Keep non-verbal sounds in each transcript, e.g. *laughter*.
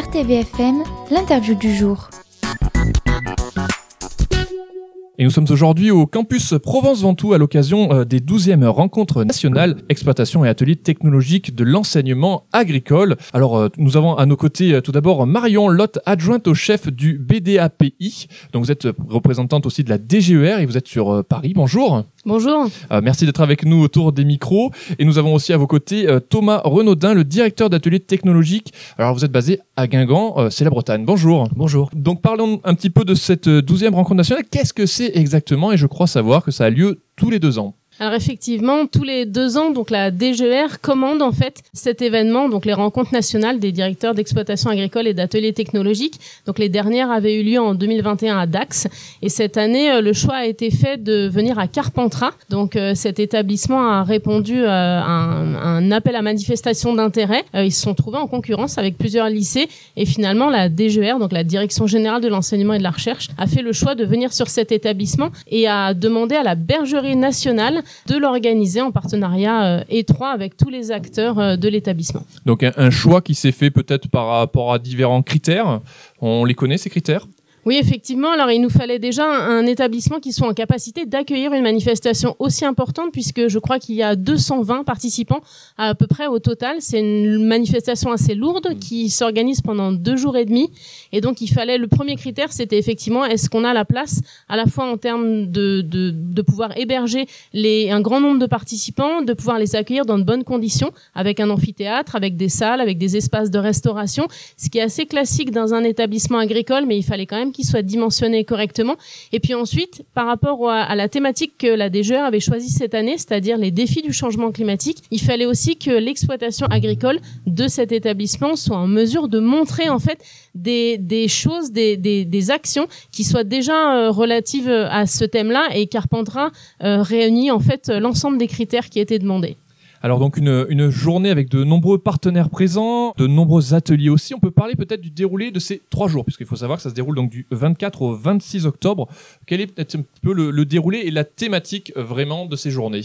RTVFM, l'interview du jour. Et nous sommes aujourd'hui au campus Provence-Ventoux à l'occasion euh, des 12e rencontres nationales exploitation et ateliers technologiques de l'enseignement agricole. Alors euh, nous avons à nos côtés euh, tout d'abord Marion Lotte, adjointe au chef du BDAPI. Donc vous êtes représentante aussi de la DGER et vous êtes sur Paris. Bonjour. Bonjour. merci d'être avec nous autour des micros. Et nous avons aussi à vos côtés Thomas Renaudin, le directeur d'ateliers technologiques. Alors vous êtes basé à Guingamp, c'est la Bretagne. Bonjour. Bonjour. Donc parlons un petit peu de cette 12e rencontre nationale. Qu'est-ce que c'est exactement? Et je crois savoir que ça a lieu tous les deux ans. Alors effectivement, tous les deux ans, donc la DGR commande en fait cet événement, donc les rencontres nationales des directeurs d'exploitation agricole et d'ateliers technologiques. Donc les dernières avaient eu lieu en 2021 à Dax et cette année euh, le choix a été fait de venir à Carpentras. Donc euh, cet établissement a répondu euh, à un, appel à manifestation d'intérêt. ils se sont trouvés en concurrence avec plusieurs lycées et finalement la DGR, donc la Direction générale de l'enseignement et de la recherche, a fait le choix de venir sur cet établissement et a demandé à la Bergerie nationale de l'organiser en partenariat euh, étroit avec tous les acteurs euh, de l'établissement. Donc un choix qui s'est fait peut-être par rapport à différents critères. On les connaît ces critères? Oui, effectivement. Alors, il nous fallait déjà un établissement qui soit en capacité d'accueillir une manifestation aussi importante, puisque je crois qu'il y a 220 participants à, peu près au total. C'est une manifestation assez lourde mmh. qui s'organise pendant deux jours et demi. Et donc, il fallait, le premier critère, c'était effectivement, est-ce qu'on a la place, à la fois en termes de, de, de pouvoir héberger les, un grand nombre de participants, de pouvoir les accueillir dans de bonnes conditions, avec un amphithéâtre, avec des salles, avec des espaces de restauration, ce qui est assez classique dans un établissement agricole, mais il fallait quand même qui soit dimensionné correctement. Et puis ensuite, par rapport à, la thématique que la DGR avait choisie cette année, c'est-à-dire les défis du changement climatique, il fallait aussi que l'exploitation agricole de cet établissement soit en mesure de montrer en fait des, choses, des, actions qui soient déjà euh, relatives à ce thème-là et Carpentras euh, réunit en fait l'ensemble des critères qui étaient demandés. Alors donc une, une, journée avec de nombreux partenaires présents, de nombreux ateliers aussi. On peut parler peut-être du déroulé de ces trois jours, puisqu'il faut savoir que ça se déroule donc du 24 au 26 octobre. Quel est peut-être un peu le, le déroulé et la thématique euh, vraiment de ces journées?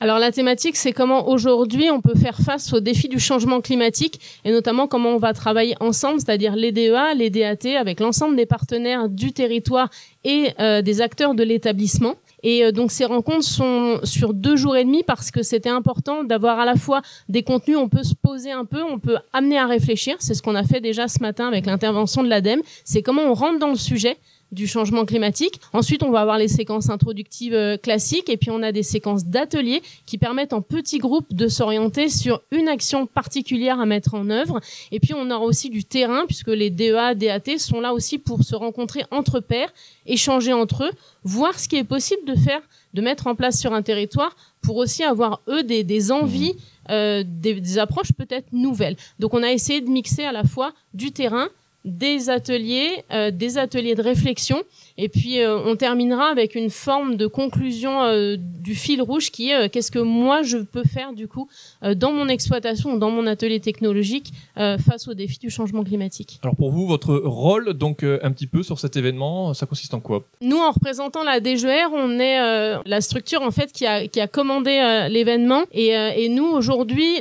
Alors la thématique, c'est comment aujourd'hui on peut faire face aux défis du changement climatique et notamment comment on va travailler ensemble, c'est-à-dire les DEA, les DAT, avec l'ensemble des partenaires du territoire et euh, des acteurs de l'établissement. Et euh, donc ces rencontres sont sur deux jours et demi parce que c'était important d'avoir à la fois des contenus, on peut se poser un peu, on peut amener à réfléchir. C'est ce qu'on a fait déjà ce matin avec l'intervention de l'ADEME. C'est comment on rentre dans le sujet du changement climatique. Ensuite, on va avoir les séquences introductives euh, classiques et puis on a des séquences d'ateliers qui permettent en petits groupes de s'orienter sur une action particulière à mettre en œuvre. Et puis on aura aussi du terrain puisque les DEA, DAT sont là aussi pour se rencontrer entre pairs, échanger entre eux, voir ce qui est possible de faire, de mettre en place sur un territoire pour aussi avoir eux des, des envies, mmh. euh, des, des approches peut-être nouvelles. Donc on a essayé de mixer à la fois du terrain, des ateliers, euh, des ateliers de réflexion, et puis euh, on terminera avec une forme de conclusion euh, du fil rouge qui est qu'est-ce que moi je peux faire du coup dans mon exploitation, dans mon atelier technologique face aux défis du changement climatique. Alors pour vous, votre rôle donc un petit peu sur cet événement, ça consiste en quoi? Nous, en représentant la DGR, on est la structure en fait qui a, qui a commandé l'événement, et, et nous aujourd'hui,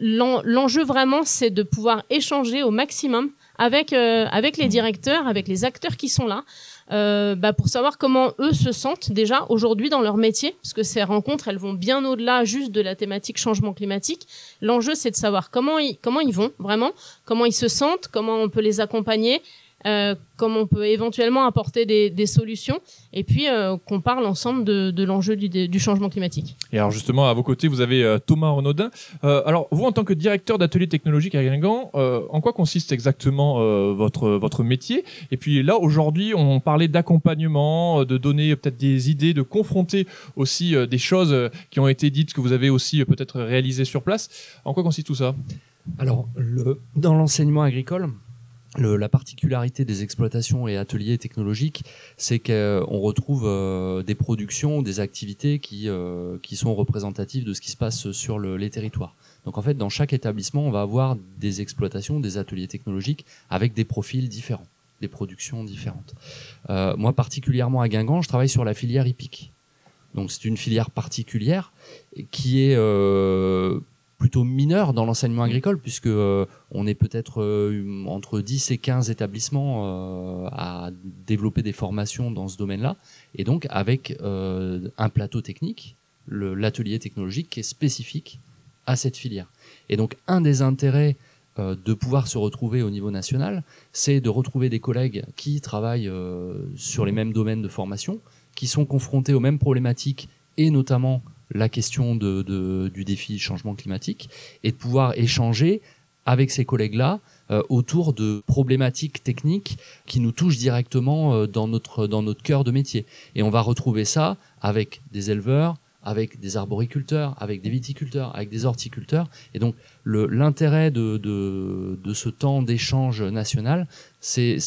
l'enjeu vraiment c'est de pouvoir échanger au maximum avec euh, avec les directeurs, avec les acteurs qui sont là, euh, bah, pour savoir comment eux se sentent déjà aujourd'hui dans leur métier, parce que ces rencontres, elles vont bien au-delà juste de la thématique changement climatique. L'enjeu, c'est de savoir comment ils comment ils vont vraiment, comment ils se sentent, comment on peut les accompagner, euh, comment on peut éventuellement apporter des, des solutions, et puis euh, qu'on parle ensemble de, de l'enjeu du, du, changement climatique. Et alors justement, à vos côtés, vous avez euh, Thomas Renaudin. Euh, alors vous, en tant que directeur d'atelier technologique à Guingamp, en quoi consiste exactement votre, votre métier? Et puis là, aujourd'hui, on parlait d'accompagnement, de donner peut-être des idées, de confronter aussi des choses qui ont été dites, que vous avez aussi peut-être réalisées sur place. En quoi consiste tout ça? Alors, le, dans l'enseignement agricole, la particularité des exploitations et ateliers technologiques, c'est qu'on retrouve euh, des productions, des activités qui, euh, qui sont représentatives de ce qui se passe sur les territoires. Donc en fait, dans chaque établissement, on va avoir des exploitations, des ateliers technologiques avec des profils différents, des productions différentes. Euh, moi, particulièrement à Guingamp, je travaille sur la filière hippique. Donc c'est une filière particulière qui est plutôt mineur dans l'enseignement agricole puisque euh, on est peut-être euh, entre 10 et 15 établissements euh, à développer des formations dans ce domaine-là et donc avec un plateau technique, l'atelier technologique qui est spécifique à cette filière. Et donc un des intérêts de pouvoir se retrouver au niveau national, c'est de retrouver des collègues qui travaillent sur les mêmes domaines de formation, qui sont confrontés aux mêmes problématiques et notamment la question de, du défi changement climatique et de pouvoir échanger avec ces collègues-là euh, autour de problématiques techniques qui nous touchent directement euh, dans notre dans notre cœur de métier. Et on va retrouver ça avec des éleveurs, avec des arboriculteurs, avec des viticulteurs, avec des horticulteurs. Et donc l'intérêt de, de, de, ce temps d'échange national, c'est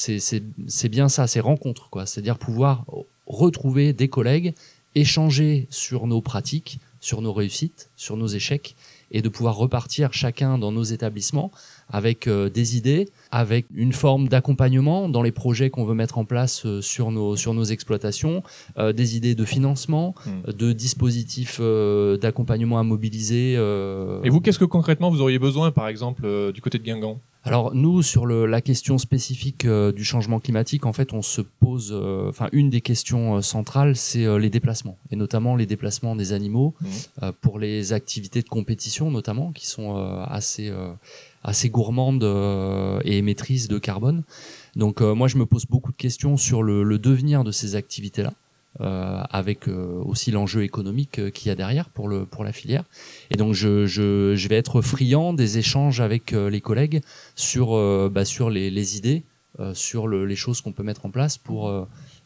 bien ça, ces rencontres. C'est-à-dire pouvoir retrouver des collègues échanger sur nos pratiques, sur nos réussites, sur nos échecs, et de pouvoir repartir chacun dans nos établissements avec euh, des idées, avec une forme d'accompagnement dans les projets qu'on veut mettre en place euh, sur, nos, sur nos exploitations, euh, des idées de financement, hmm. de dispositifs d'accompagnement à mobiliser. Et vous, qu'est-ce que concrètement vous auriez besoin, par exemple, du côté de Guingamp? Alors nous, sur le, la question spécifique euh, du changement climatique, en fait, on se pose, euh, enfin une des questions euh, centrales, c'est les déplacements, et notamment les déplacements des animaux mmh. pour les activités de compétition, notamment, qui sont assez assez gourmandes et émettrices de carbone. Donc moi, je me pose beaucoup de questions sur le, le devenir de ces activités-là. Euh, avec euh, aussi l'enjeu économique euh, qu'il y a derrière pour le pour la filière. Et donc je, je, je vais être friand des échanges avec les collègues sur bah, sur les, les idées, sur le, les choses qu'on peut mettre en place pour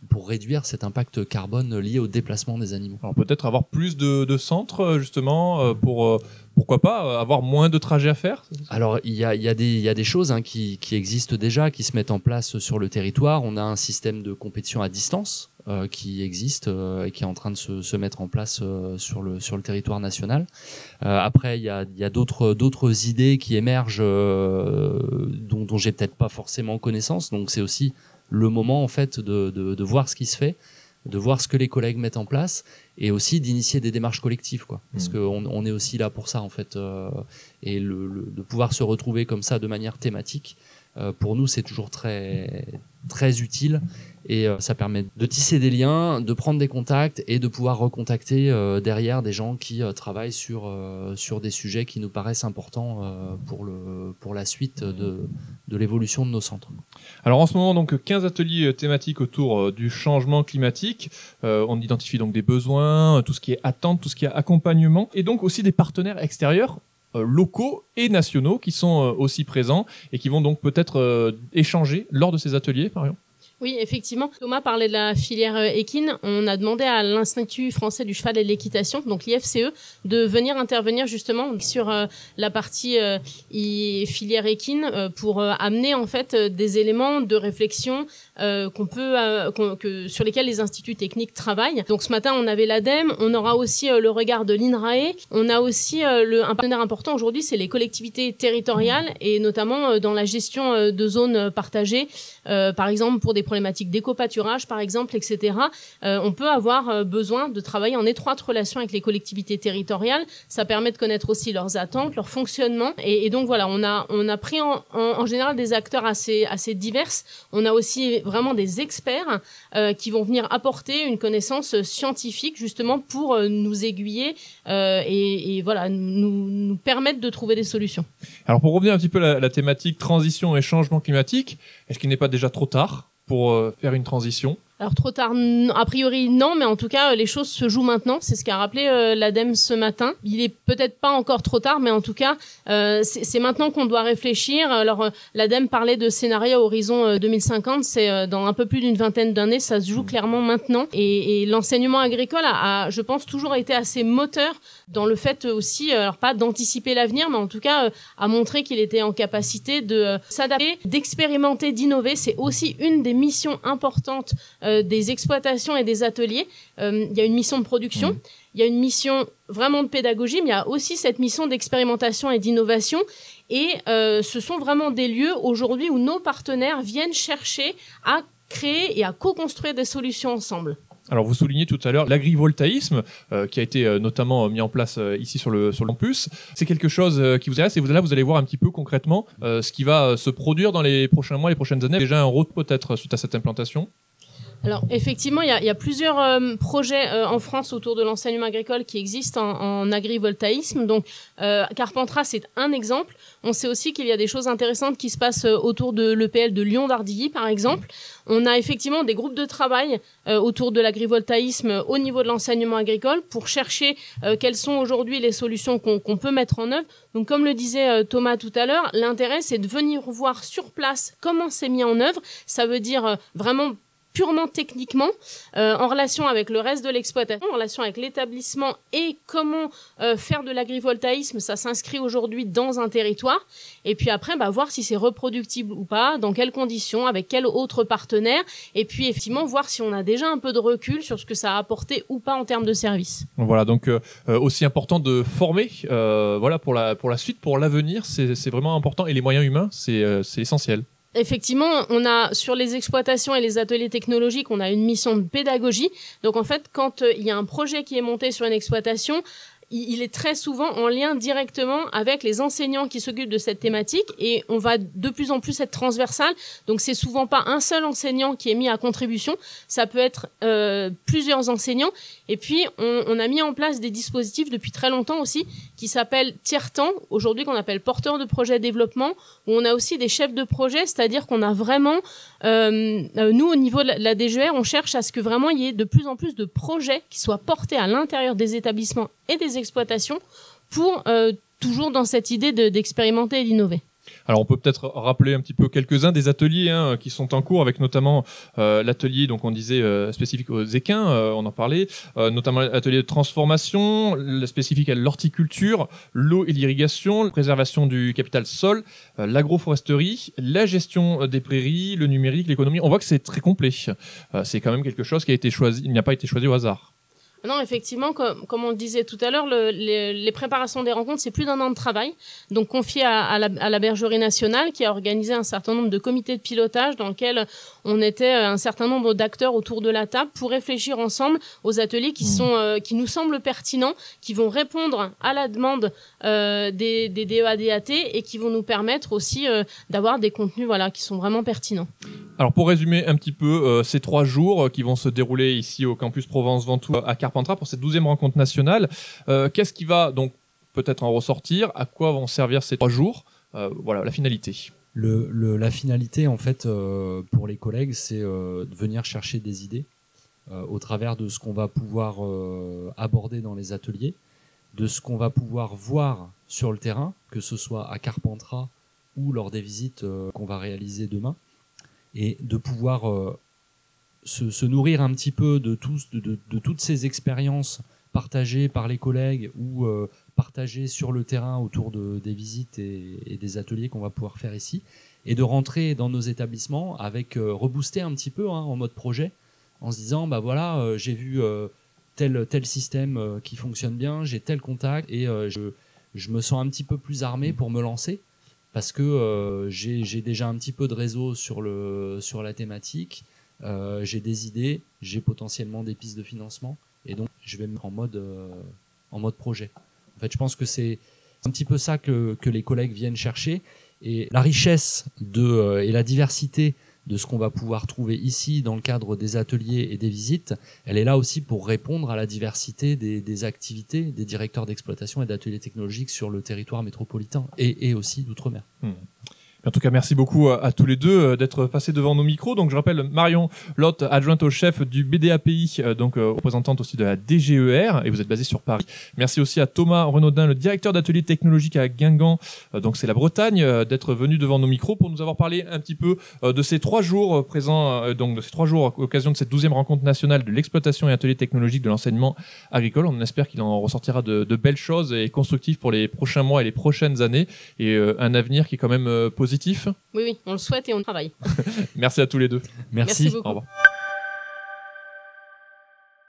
pour réduire cet impact carbone lié au déplacement des animaux. Alors peut-être avoir plus de, de centres justement pour pourquoi pas avoir moins de trajets à faire Alors il y a, y, a des, y a des choses hein, qui, qui existent déjà, qui se mettent en place sur le territoire. On a un système de compétition à distance euh, qui existe euh, et qui est en train de se, se mettre en place euh, sur le sur le territoire national. après, il y a, y a d'autres d'autres idées qui émergent dont, dont j'ai peut-être pas forcément connaissance. Donc c'est aussi le moment en fait de, de, de voir ce qui se fait de voir ce que les collègues mettent en place et aussi d'initier des démarches collectives quoi parce mmh. qu'on on est aussi là pour ça en fait euh, et le, le, de pouvoir se retrouver comme ça de manière thématique euh, pour nous c'est toujours très très utile et euh, ça permet de tisser des liens, de prendre des contacts et de pouvoir recontacter euh, derrière des gens qui euh, travaillent sur sur des sujets qui nous paraissent importants pour le pour la suite de de l'évolution de nos centres. Alors en ce moment donc 15 ateliers thématiques autour du changement climatique. on identifie donc des besoins, tout ce qui est attente, tout ce qui est accompagnement et donc aussi des partenaires extérieurs locaux et nationaux qui sont aussi présents et qui vont donc peut-être échanger lors de ces ateliers, par exemple oui, effectivement. Thomas parlait de la filière euh, équine. On a demandé à l'Institut français du cheval et de l'équitation, donc l'IFCE, de venir intervenir justement sur euh, la partie euh, filière équine pour amener en fait des éléments de réflexion qu'on peut que, sur lesquels les instituts techniques travaillent. Donc ce matin, on avait l'ADEME, on aura aussi le regard de l'INRAE, on a aussi un partenaire important aujourd'hui, c'est les collectivités territoriales et notamment dans la gestion de zones partagées, par exemple pour des problématiques d'éco-pâturage, par exemple, etc., euh, on peut avoir euh, besoin de travailler en étroite relation avec les collectivités territoriales. Ça permet de connaître aussi leurs attentes, leur fonctionnement. Et, donc voilà, on a, on a pris en, général des acteurs assez, assez divers. On a aussi vraiment des experts euh, qui vont venir apporter une connaissance scientifique justement pour nous aiguiller et, voilà, nous, permettre de trouver des solutions. Alors pour revenir un petit peu à la thématique transition et changement climatique, est-ce qu'il n'est pas déjà trop tard? Pour euh, faire une transition alors trop tard, a priori non, mais en tout cas les choses se jouent maintenant. C'est ce qu'a rappelé euh, l'ADEME ce matin. Il est peut-être pas encore trop tard, mais en tout cas euh, c'est maintenant qu'on doit réfléchir. Alors euh, l'ADEME parlait de scénario horizon 2050, c'est dans un peu plus d'une vingtaine d'années, ça se joue mmh. clairement maintenant. Et, et l'enseignement agricole a, je pense, toujours été assez moteur dans le fait aussi, alors pas d'anticiper l'avenir, mais en tout cas à montrer qu'il était en capacité de s'adapter, d'expérimenter, d'innover. C'est aussi une des missions importantes euh, des exploitations et des ateliers. Euh, il y a une mission de production, mmh. il y a une mission vraiment de pédagogie, mais il y a aussi cette mission d'expérimentation et d'innovation. Et euh, ce sont vraiment des lieux aujourd'hui où nos partenaires viennent chercher à créer et à co-construire des solutions ensemble. Alors vous soulignez tout à l'heure l'agrivoltaïsme euh, qui a été euh, notamment mis en place euh, ici sur le sur le campus. C'est quelque chose qui vous intéresse et vous là vous allez voir un petit peu concrètement ce qui va se produire dans les prochains mois, les prochaines années. Déjà un rôle peut-être suite à cette implantation? Alors effectivement, il y a, plusieurs euh, projets euh, en France autour de l'enseignement agricole qui existent en, agrivoltaïsme. Donc euh, Carpentras, c'est un exemple. On sait aussi qu'il y a des choses intéressantes qui se passent autour de l'EPL de Lyon d'Ardilly, par exemple. On a effectivement des groupes de travail autour de l'agrivoltaïsme au niveau de l'enseignement agricole pour chercher quelles sont aujourd'hui les solutions qu'on peut mettre en œuvre. Donc comme le disait Thomas tout à l'heure, l'intérêt c'est de venir voir sur place comment c'est mis en œuvre. Ça veut dire vraiment purement techniquement, euh, en relation avec le reste de l'exploitation, en relation avec l'établissement et comment euh, faire de l'agrivoltaïsme, ça s'inscrit aujourd'hui dans un territoire. Et puis après, bah, voir si c'est reproductible ou pas, dans quelles conditions, avec quel autre partenaire, et puis effectivement voir si on a déjà un peu de recul sur ce que ça a apporté ou pas en termes de services. Voilà, donc euh, aussi important de former, voilà pour la pour la suite, pour l'avenir, c'est vraiment important et les moyens humains, c'est essentiel. Effectivement, on a sur les exploitations et les ateliers technologiques, on a une mission de pédagogie. Donc en fait, quand euh, il y a un projet qui est monté sur une exploitation, il est très souvent en lien directement avec les enseignants qui s'occupent de cette thématique et on va de plus en plus être transversal. Donc c'est souvent pas un seul enseignant qui est mis à contribution, ça peut être euh, plusieurs enseignants. Et puis on, a mis en place des dispositifs depuis très longtemps aussi qui s'appellent tiers-temps, aujourd'hui qu'on appelle porteurs de projet développement, où on a aussi des chefs de projet, c'est-à-dire qu'on a vraiment, euh, euh, nous au niveau de la, la DGR, on cherche à ce que vraiment il y ait de plus en plus de projets qui soient portés à l'intérieur des établissements et des exploitations pour euh, toujours dans cette idée de- d'expérimenter et d'innover. Alors on peut peut-être rappeler un petit peu quelques-uns des ateliers hein, qui sont en cours, avec notamment euh, l'atelier, donc on disait euh, spécifique aux équins, on en parlait, notamment l'atelier de transformation, spécifique à l'horticulture, l'eau et l'irrigation, la préservation du capital sol, l'agroforesterie, la gestion des prairies, le numérique, l'économie. On voit que c'est très complet. C'est quand même quelque chose qui a été choisi, il n'a pas été choisi au hasard. Non, effectivement, comme, comme on le disait tout à l'heure, le- les, les préparations des rencontres, c'est plus d'un an de travail, donc confié à, à la, à la Bergerie nationale, qui a organisé un certain nombre de comités de pilotage dans lesquels on était euh, un certain nombre d'acteurs autour de la table pour réfléchir ensemble aux ateliers qui Mmh. sont euh, qui nous semblent pertinents, qui vont répondre à la demande euh, des, des DEA DAT et qui vont nous permettre aussi euh, d'avoir des contenus voilà qui sont vraiment pertinents. Alors pour résumer un petit peu ces trois jours qui vont se dérouler ici au campus Provence-Ventoux à Carpentras pour cette douzième rencontre nationale, qu'est-ce qui va donc peut-être en ressortir? À quoi vont servir ces trois jours? Voilà la finalité. La finalité, en fait, euh, pour les collègues, c'est euh, de venir chercher des idées euh, au travers de ce qu'on va pouvoir aborder dans les ateliers, de ce qu'on va pouvoir voir sur le terrain, que ce soit à Carpentras ou lors des visites qu'on va réaliser demain, et de pouvoir se, nourrir un petit peu de toutes ces expériences partagées par les collègues ou euh, partagées sur le terrain autour de, des visites et, des ateliers qu'on va pouvoir faire ici, et de rentrer dans nos établissements avec euh, rebooster un petit peu hein, en mode projet, en se disant bah voilà euh, j'ai vu tel tel système qui fonctionne bien, j'ai tel contact et je, je me sens un petit peu plus armé pour me lancer parce que euh, j'ai déjà un petit peu de réseau sur le sur la thématique, j'ai des idées, j'ai potentiellement des pistes de financement et donc je vais me mettre en mode euh, en mode projet. En fait, je pense que c'est un petit peu ça que, que les collègues viennent chercher. Et la richesse de, euh, et la diversité de ce qu'on va pouvoir trouver ici dans le cadre des ateliers et des visites, elle est là aussi pour répondre à la diversité des, activités des directeurs d'exploitation et d'ateliers technologiques sur le territoire métropolitain et, et aussi d'outre-mer. En tout cas, merci beaucoup à, tous les deux euh, d'être passés devant nos micros. Donc, je rappelle Marion Lotte, adjointe au chef du BDAPI, euh, donc euh, représentante aussi de la DGER, et vous êtes basé sur Paris. Merci aussi à Thomas Renaudin, le directeur d'atelier technologique à Guingamp, donc c'est la Bretagne, d'être venu devant nos micros pour nous avoir parlé un petit peu de ces trois jours présents, donc de ces trois jours à l'occasion de cette douzième rencontre nationale de l'exploitation et atelier technologique de l'enseignement agricole. On espère qu'il en ressortira de, de belles choses et constructives pour les prochains mois et les prochaines années, et un avenir qui est quand même euh, positif. Oui oui, on le souhaite et on travaille. *laughs* *laughs* Merci à tous les deux. Merci beaucoup. Au revoir.